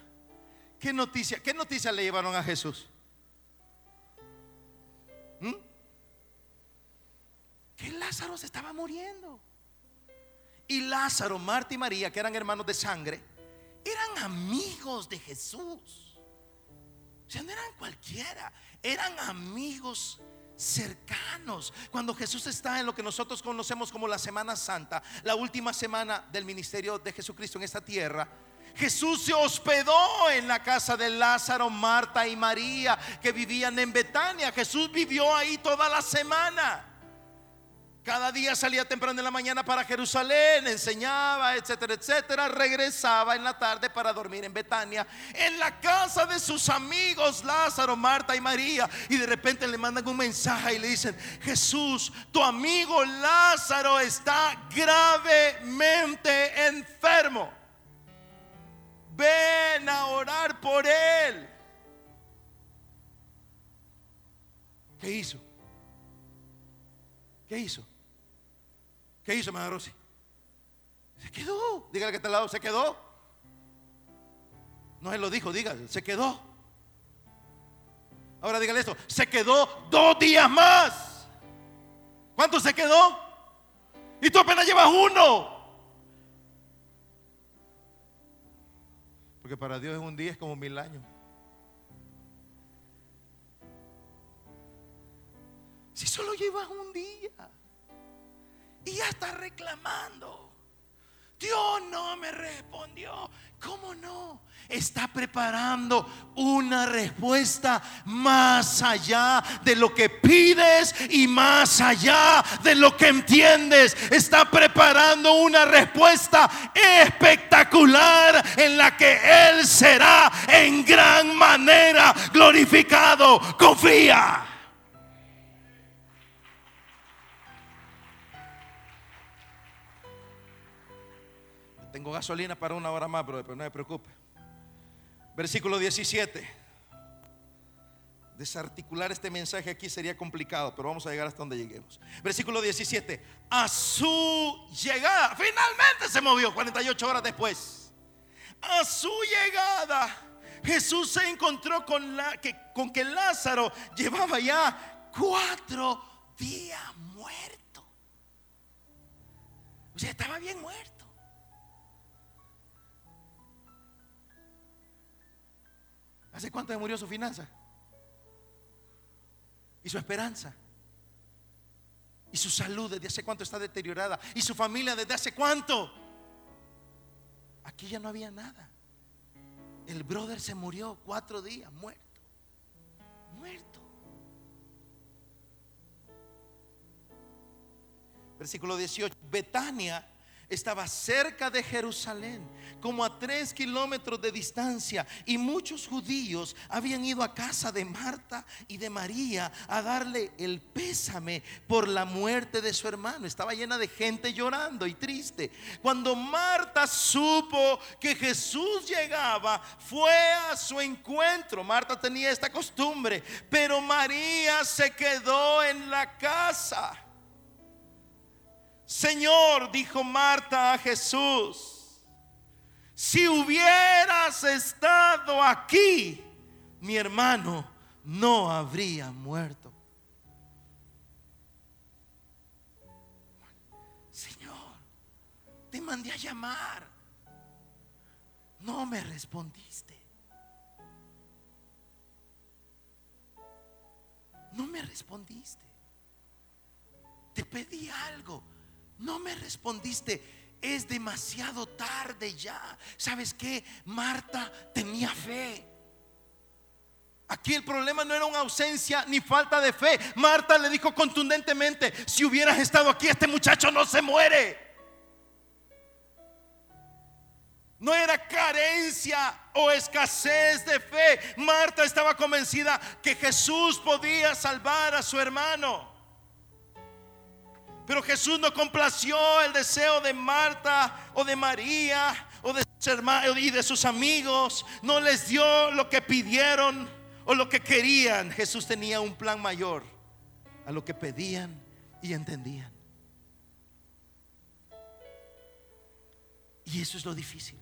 ¿Qué noticia, qué noticia le llevaron a Jesús? ¿Mm? Que Lázaro se estaba muriendo. Y Lázaro, Marta y María, que eran hermanos de sangre, eran amigos de Jesús. O sea, no eran cualquiera, eran amigos cercanos. Cuando Jesús está en lo que nosotros conocemos como la Semana Santa, la última semana del ministerio de Jesucristo en esta tierra, Jesús se hospedó en la casa de Lázaro, Marta y María, que vivían en Betania. Jesús vivió ahí toda la semana. Cada día salía temprano en la mañana para Jerusalén, enseñaba, etcétera, etcétera. Regresaba en la tarde para dormir en Betania, en la casa de sus amigos Lázaro, Marta y María. Y de repente le mandan un mensaje y le dicen, Jesús, tu amigo Lázaro está gravemente enfermo. ven a orar por él. ¿Qué hizo? ¿Qué hizo? ¿Qué hizo, Madre Rosy? Se quedó. Dígale que está al lado, se quedó. No él lo dijo, dígale, se quedó. Ahora dígale esto, se quedó dos días más. ¿Cuánto se quedó? Y tú apenas llevas uno. Porque para Dios un día es como mil años. Si solo llevas un día y ya estás reclamando. Dios no me respondió. ¿Cómo no? Está preparando una respuesta más allá de lo que pides y más allá de lo que entiendes. Está preparando una respuesta espectacular en la que Él será en gran manera glorificado. Confía. Gasolina para una hora más, pero no me preocupe. Versículo 17. Desarticular este mensaje aquí sería complicado, pero vamos a llegar hasta donde lleguemos. Versículo 17. A su llegada, finalmente se movió 48 horas después. A su llegada, Jesús se encontró con, la, que, con que Lázaro llevaba ya cuatro días muerto. O sea, estaba bien muerto. ¿Hace cuánto murió su finanza? Y su esperanza. Y su salud desde hace cuánto está deteriorada. Y su familia desde hace cuánto. Aquí ya no había nada. El brother se murió cuatro días, muerto. Muerto. Versículo 18. Betania estaba cerca de Jerusalén, como a tres kilómetros de distancia, y muchos judíos habían ido a casa de Marta y de María a darle el pésame por la muerte de su hermano. Estaba llena de gente llorando y triste. Cuando Marta supo que Jesús llegaba, fue a su encuentro. Marta tenía esta costumbre, pero María se quedó en la casa. Señor, dijo Marta a Jesús, si hubieras estado aquí, mi hermano no habría muerto. Señor, te mandé a llamar. No me respondiste. No me respondiste. Te pedí algo no me respondiste. Es demasiado tarde ya. ¿Sabes qué? Marta tenía fe. Aquí el problema no era una ausencia ni falta de fe. Marta le dijo contundentemente, si hubieras estado aquí, este muchacho no se muere. No era carencia o escasez de fe. Marta estaba convencida que Jesús podía salvar a su hermano. Pero Jesús no complació el deseo de Marta o de María o de sus hermanos y de sus amigos. No les dio lo que pidieron o lo que querían. Jesús tenía un plan mayor a lo que pedían y entendían. Y eso es lo difícil.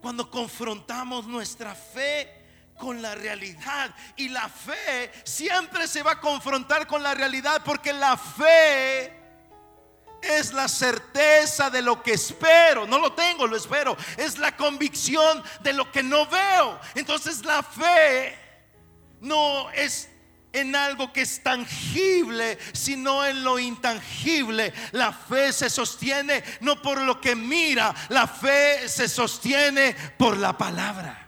Cuando confrontamos nuestra fe con la realidad. Y la fe siempre se va a confrontar con la realidad porque la fe es la certeza de lo que espero. No lo tengo, lo espero. Es la convicción de lo que no veo. Entonces la fe no es en algo que es tangible, sino en lo intangible. La fe se sostiene no por lo que mira, la fe se sostiene por la palabra,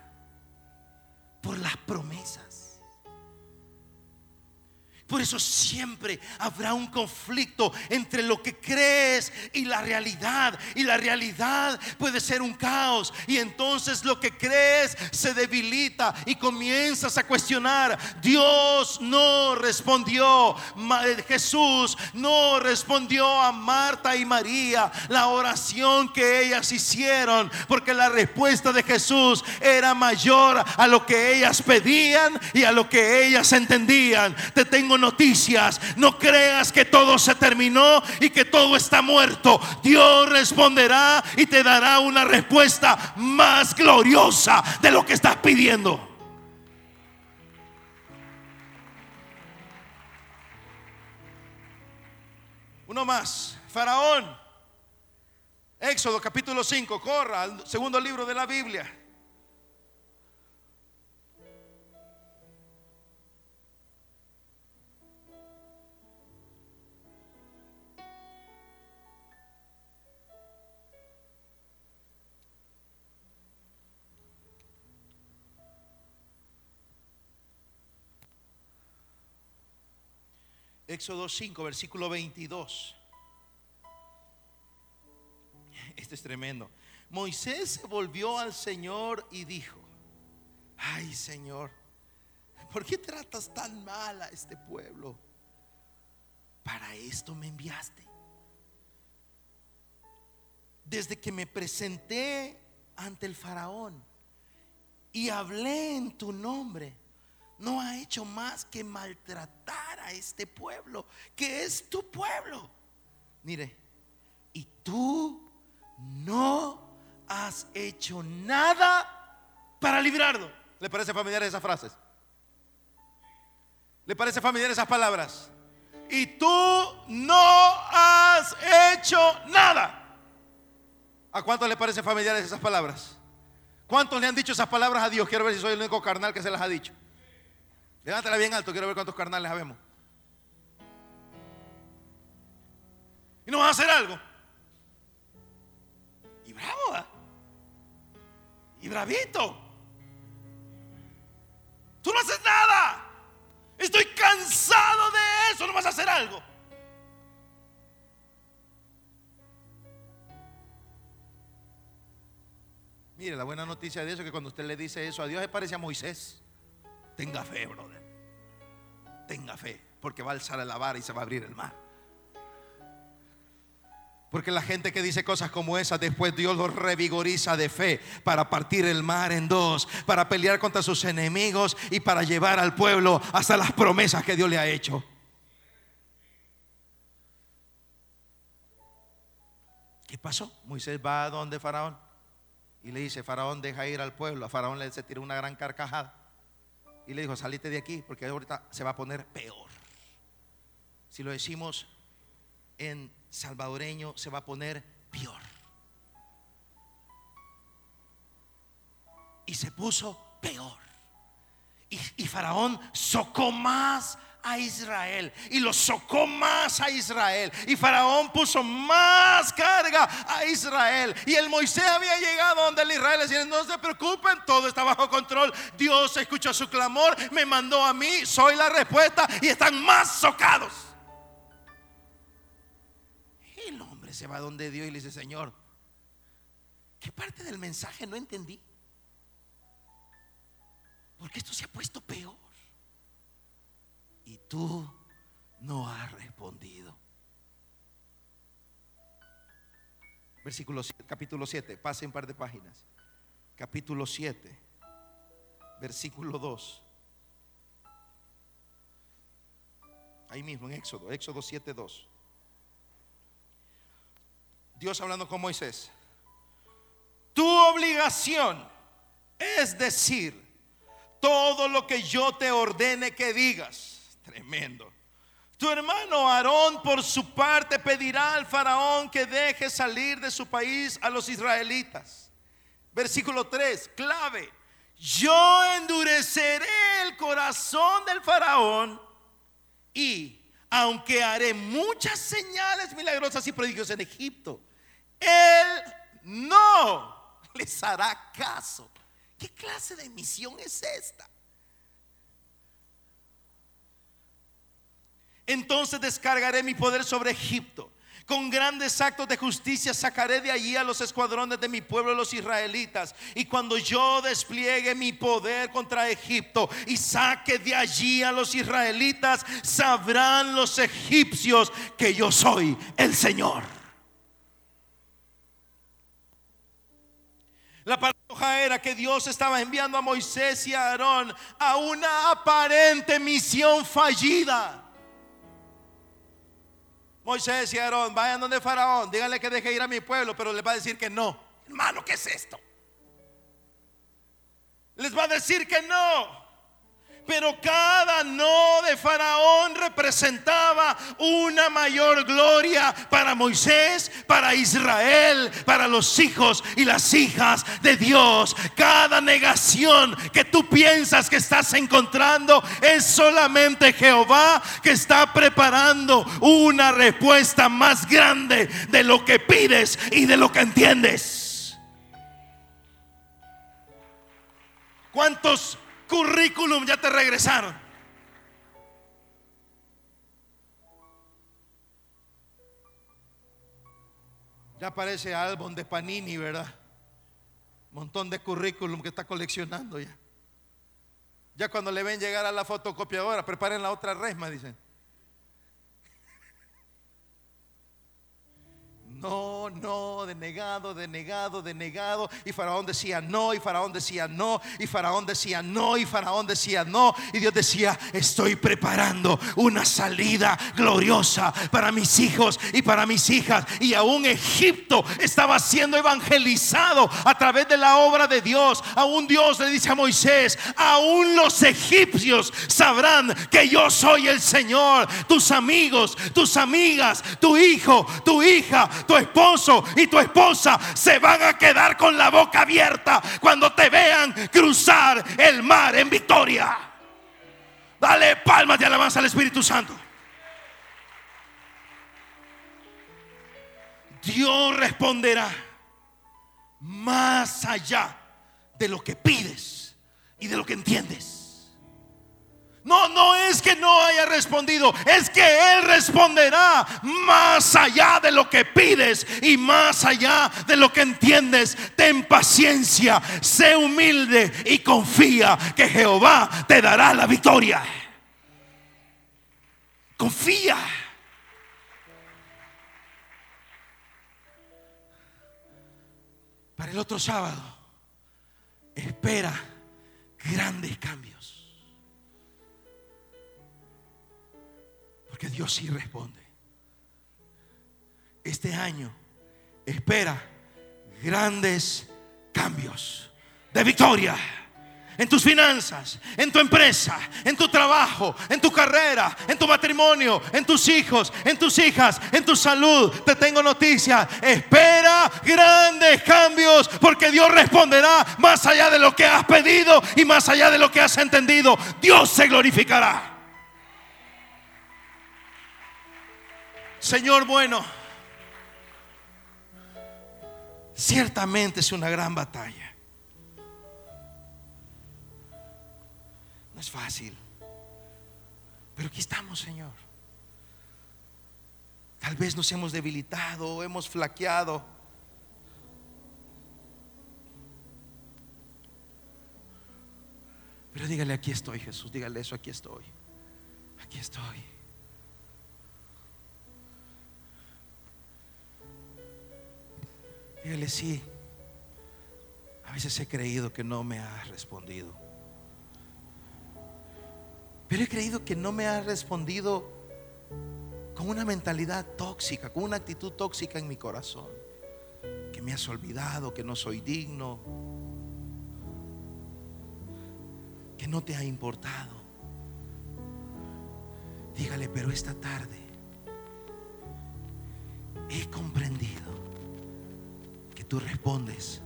por las promesas. Por eso siempre habrá un conflicto entre lo que crees y la realidad. Y la realidad puede ser un caos. Y entonces lo que crees se debilita y comienzas a cuestionar. Dios no respondió. Eh, Jesús no respondió a Marta y María la oración que ellas hicieron. Porque la respuesta de Jesús era mayor a lo que ellas pedían y a lo que ellas entendían. Te tengo noticias. No creas que todo se terminó y que todo está muerto. Dios responderá y te dará una respuesta más gloriosa de lo que estás pidiendo. Uno más. Faraón. Éxodo capítulo 5. Corra al segundo libro de la Biblia. Éxodo 5, versículo 22. Este es tremendo. Moisés se volvió al Señor y dijo, ay Señor, ¿por qué tratas tan mal a este pueblo? Para esto me enviaste. Desde que me presenté ante el faraón y hablé en tu nombre, no ha hecho más que maltratar este pueblo, que es tu pueblo. Mire, y tú no has hecho nada para librarlo. ¿Le parece familiar esas frases? ¿Le parece familiar esas palabras? Y tú no has hecho nada. ¿A cuántos le parecen familiares esas palabras? ¿Cuántos le han dicho esas palabras a Dios? Quiero ver si soy el único carnal que se las ha dicho. Levántala bien alto, quiero ver cuántos carnales habemos. Y nos va a hacer algo. Y bravo. Y bravito. Tú no haces nada. Estoy cansado de eso. No vas a hacer algo. Mire, la buena noticia de eso es que cuando usted le dice eso a Dios, se parece a Moisés. Tenga fe, brother. Tenga fe, porque va a alzar la vara y se va a abrir el mar. Porque la gente que dice cosas como esas, después Dios los revigoriza de fe para partir el mar en dos, para pelear contra sus enemigos y para llevar al pueblo hasta las promesas que Dios le ha hecho. ¿Qué pasó? Moisés va a donde Faraón y le dice, Faraón deja ir al pueblo. A Faraón le se tiró una gran carcajada y le dijo, salite de aquí porque ahorita se va a poner peor. Si lo decimos en salvadoreño, se va a poner peor. Y se puso peor. Y, y Faraón socó más a Israel y lo socó más a Israel y Faraón puso más carga a Israel y el Moisés había llegado donde el Israel decía no se preocupen todo está bajo control Dios escuchó su clamor me mandó a mí soy la respuesta y están más socados se va donde Dios y le dice Señor ¿qué parte del mensaje no entendí? porque esto se ha puesto peor y tú no has respondido. Versículo 7, capítulo 7, pase un par de páginas. Capítulo 7, versículo 2. Ahí mismo en Éxodo, Éxodo 7, 2. Dios hablando con Moisés. Tu obligación es decir todo lo que yo te ordene que digas. Tremendo. Tu hermano Aarón por su parte pedirá al faraón que deje salir de su país a los israelitas. Versículo 3, clave. Yo endureceré el corazón del faraón y aunque haré muchas señales milagrosas y prodigios en Egipto, él no <laughs> les hará caso. ¿Qué clase de misión es esta? Entonces descargaré mi poder sobre Egipto. Con grandes actos de justicia sacaré de allí a los escuadrones de mi pueblo, los israelitas. Y cuando yo despliegue mi poder contra Egipto y saque de allí a los israelitas, sabrán los egipcios que yo soy el Señor. La paradoja era que Dios estaba enviando a Moisés y a Aarón a una aparente misión fallida. Moisés y Aarón, vayan donde Faraón, díganle que deje ir a mi pueblo, pero les va a decir que no. Hermano, ¿qué es esto? Les va a decir que no. Pero cada no de Faraón representaba una mayor gloria para Moisés, para Israel, para los hijos y las hijas de Dios. Cada negación que tú piensas que estás encontrando es solamente Jehová que está preparando una respuesta más grande de lo que pides y de lo que entiendes. ¿Cuántos currículum ya te regresaron. Ya parece álbum de Panini, ¿verdad? Montón de currículum que está coleccionando ya. Ya cuando le ven llegar a la fotocopiadora, preparen la otra resma, dicen. No, no, denegado, denegado, denegado. Y Faraón decía no, y Faraón decía no, y Faraón decía no, y Faraón decía no. Y Dios decía, estoy preparando una salida gloriosa para mis hijos y para mis hijas. Y aún Egipto estaba siendo evangelizado a través de la obra de Dios. Aún Dios le dice a Moisés, aún los egipcios sabrán que yo soy el Señor. Tus amigos, tus amigas, tu hijo, tu hija tu esposo y tu esposa se van a quedar con la boca abierta cuando te vean cruzar el mar en victoria. Dale palmas de alabanza al Espíritu Santo. Dios responderá más allá de lo que pides y de lo que entiendes. No, no es que no haya respondido, es que Él responderá más allá de lo que pides y más allá de lo que entiendes. Ten paciencia, sé humilde y confía que Jehová te dará la victoria. Confía. Para el otro sábado, espera grandes cambios. Porque Dios sí responde. Este año espera grandes cambios de victoria en tus finanzas, en tu empresa, en tu trabajo, en tu carrera, en tu matrimonio, en tus hijos, en tus hijas, en tu salud. Te tengo noticias. Espera grandes cambios porque Dios responderá más allá de lo que has pedido y más allá de lo que has entendido. Dios se glorificará. Señor bueno, ciertamente es una gran batalla. No es fácil. Pero aquí estamos, Señor. Tal vez nos hemos debilitado, hemos flaqueado. Pero dígale, aquí estoy, Jesús. Dígale eso, aquí estoy. Aquí estoy. Dígale, sí. A veces he creído que no me has respondido. Pero he creído que no me has respondido con una mentalidad tóxica, con una actitud tóxica en mi corazón. Que me has olvidado, que no soy digno, que no te ha importado. Dígale, pero esta tarde he comprendido tú respondes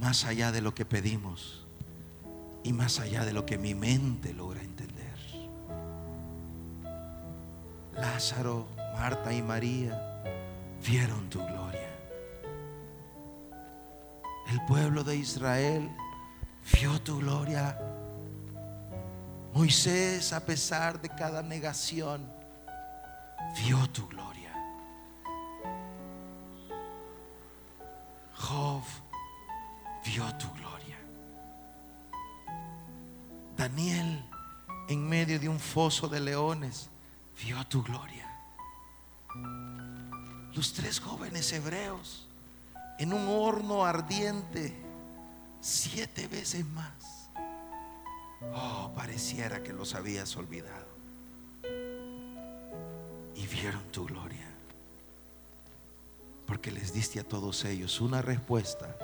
más allá de lo que pedimos y más allá de lo que mi mente logra entender. Lázaro, Marta y María vieron tu gloria. El pueblo de Israel vio tu gloria. Moisés, a pesar de cada negación, vio tu gloria. Vio tu gloria. Daniel, en medio de un foso de leones, vio tu gloria. Los tres jóvenes hebreos en un horno ardiente siete veces más. Oh, pareciera que los habías olvidado. Y vieron tu gloria. Porque les diste a todos ellos una respuesta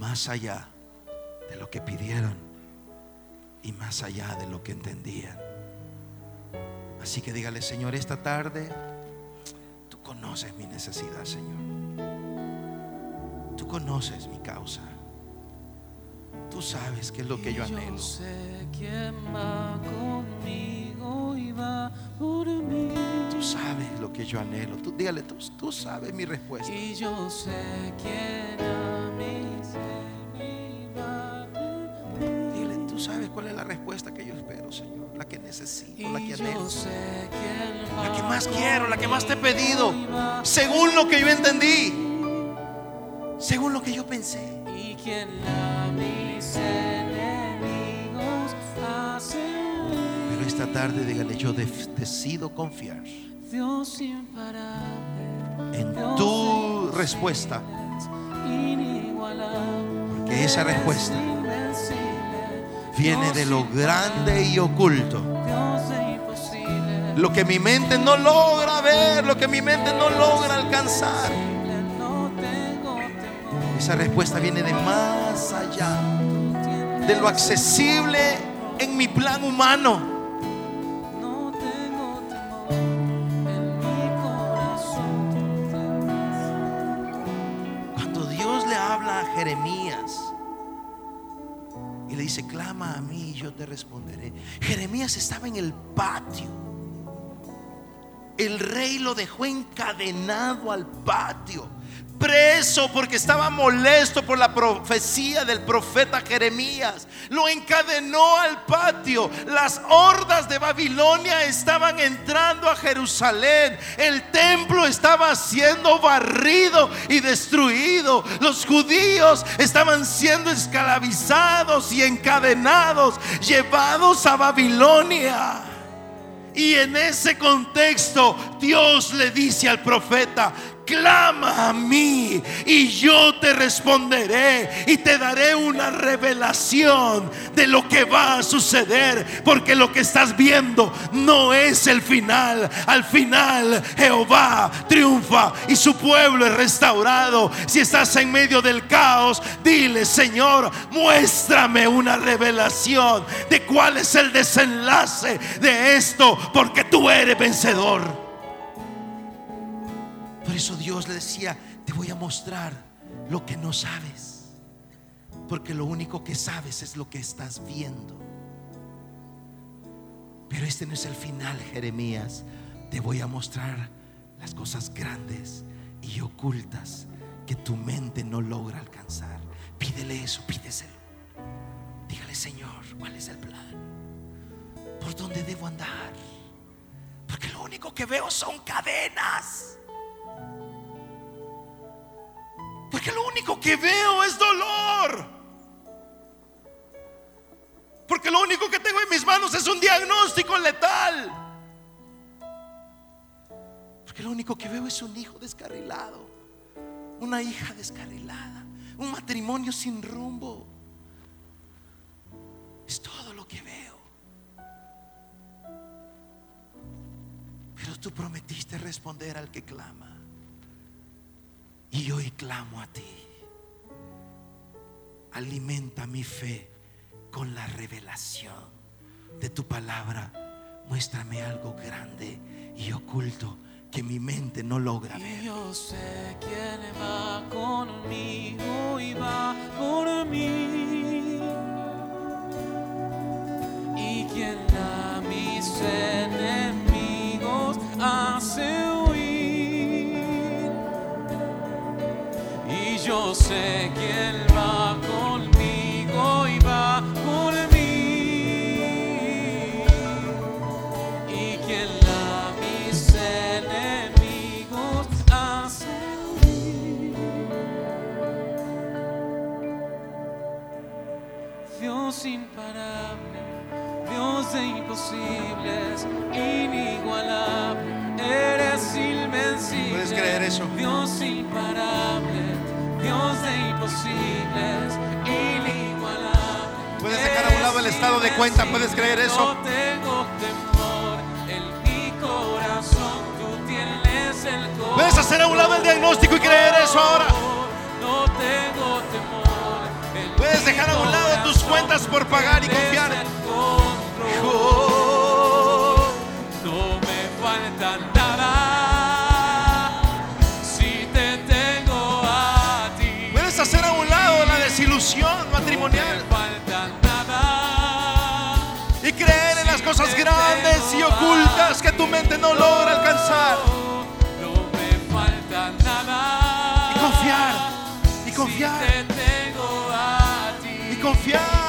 más allá de lo que pidieron y más allá de lo que entendían. Así que dígale, Señor, esta tarde tú conoces mi necesidad, Señor. Tú conoces mi causa. Tú sabes qué es lo que yo anhelo. sé quién va conmigo y va por mí. Tú sabes lo que yo anhelo. Tú, dígale, tú, tú sabes mi respuesta. Y yo sé quién cuál es la respuesta que yo espero, Señor. La que necesito, la que anhelo. La que más quiero, la que más te he pedido. Según lo que yo entendí. Según lo que yo pensé. Y quien Pero esta tarde dígale, yo decido confiar en tu respuesta. Porque esa respuesta viene de lo grande y oculto. Lo que mi mente no logra ver, lo que mi mente no logra alcanzar. Esa respuesta viene de más allá, de lo accesible en mi plan humano. Clama a mí y yo te responderé. Jeremías estaba en el patio. El rey lo dejó encadenado al patio, preso porque estaba molesto por la profecía del profeta Jeremías. Lo encadenó al patio. Las hordas de Babilonia estaban entrando a Jerusalén. El templo estaba siendo barrido y destruido. Los judíos estaban siendo esclavizados y encadenados, llevados a Babilonia. Y en ese contexto Dios le dice al profeta, clama a mí y yo te responderé y te daré una revelación de lo que va a suceder, porque lo que estás viendo no es el final. Al final Jehová triunfa y su pueblo es restaurado. Si estás en medio del caos, dile, Señor, muéstrame una revelación de cuál es el desenlace de esto, porque tú eres vencedor. Por eso Dios le decía, te voy a mostrar lo que no sabes. Porque lo único que sabes es lo que estás viendo. Pero este no es el final, Jeremías. Te voy a mostrar las cosas grandes y ocultas que tu mente no logra alcanzar. Pídele eso, pídeselo. Dígale, Señor, ¿cuál es el plan? ¿Por dónde debo andar? Porque lo único que veo son cadenas. Porque lo único que veo es dolor. Porque lo único que tengo en mis manos es un diagnóstico letal. Porque lo único que veo es un hijo descarrilado. Una hija descarrilada. Un matrimonio sin rumbo. Es todo lo que veo. Pero tú prometiste responder al que clama. Y hoy clamo a ti. Alimenta mi fe con la revelación de tu palabra. Muéstrame algo grande y oculto que mi mente no logra Y ver. yo sé quién va conmigo y va por mí. Y quien a mis enemigos sé que va conmigo y va por mí. Y que la mis enemigos hace Dios imparable, Dios de imposibles, inigualable, eres invencible. ¿Puedes creer eso? Dios imparable imposibles. Puedes dejar a un lado el estado de cuenta, ¿puedes creer eso? No tengo temor en mi corazón, tú tienes el corazón. Puedes hacer a un lado el diagnóstico y creer eso ahora. No tengo temor. en Puedes dejar a un lado tus cuentas por pagar y confiar. Mente no logra alcanzar. No me falta nada. Y confiar, y confiar, Si te tengo a ti. y confiar.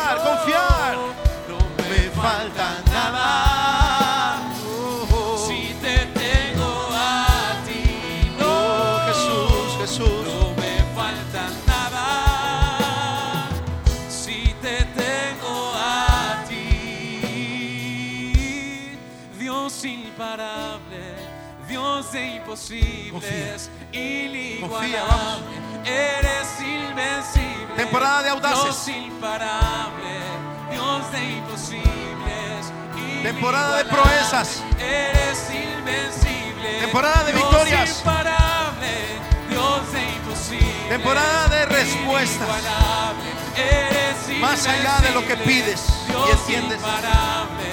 De imposibles, inigualable, vamos. eres invencible. Temporada de audaces. Dios imparable, Dios de imposibles. Temporada de inigualable, proezas. Eres invencible. Temporada de Dios victorias. imparable, Dios de imposibles. Temporada de respuestas. Inigualable, eres Más allá de lo que pides y Dios entiendes. imparable,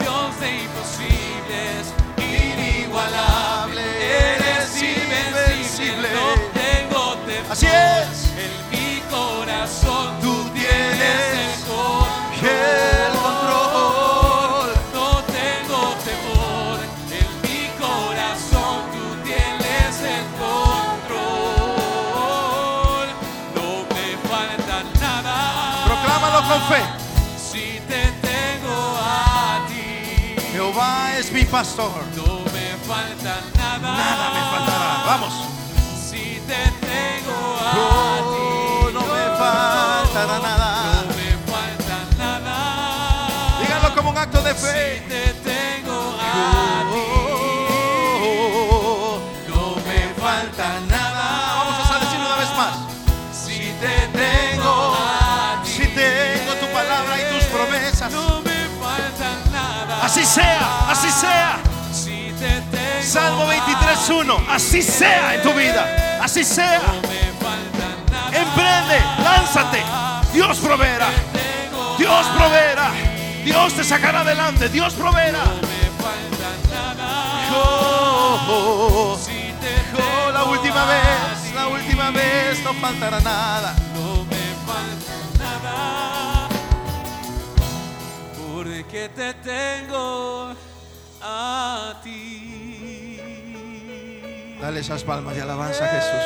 Dios de imposibles. Inigualable, eres invencible. No tengo temor. Así es. En mi corazón Tú tienes el control. el control. No tengo temor. En mi corazón tú tienes el control. No me falta nada. Proclámalo con fe. Si te tengo a ti. Jehová es mi pastor. No falta nada. Nada me faltará. Vamos. Si te tengo a ti. no me faltará nada. No me falta nada. Díganlo como un acto de Si fe. te tengo a Oh, 23.1. Así sea en tu vida. Así sea. Emprende, lánzate. Dios proveerá. Dios proveerá. Dios te sacará adelante. Dios proveerá. Oh, la última vez, la última vez, no faltará nada. No me falta nada. Porque te tengo a ti. Dale esas palmas de alabanza a Jesús.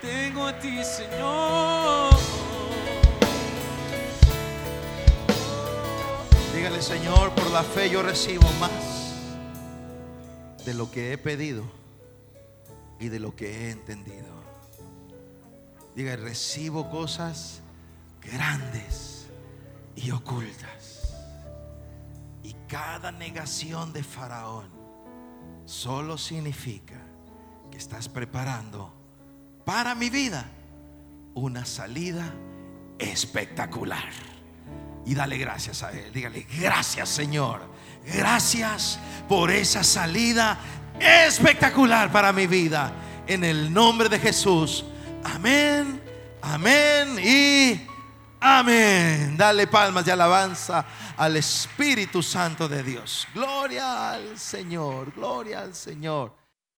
Te tengo a ti, Señor. Dígale, Señor, por la fe yo recibo más de lo que he pedido y de lo que he entendido. Diga, recibo cosas grandes y ocultas. Y cada negación de Faraón solo significa que estás preparando para mi vida una salida espectacular. Y dale gracias a Él. Dígale, gracias Señor. Gracias por esa salida espectacular para mi vida. En el nombre de Jesús. Amén, amén y amén. Dale palmas de alabanza al Espíritu Santo de Dios. Gloria al Señor, gloria al Señor.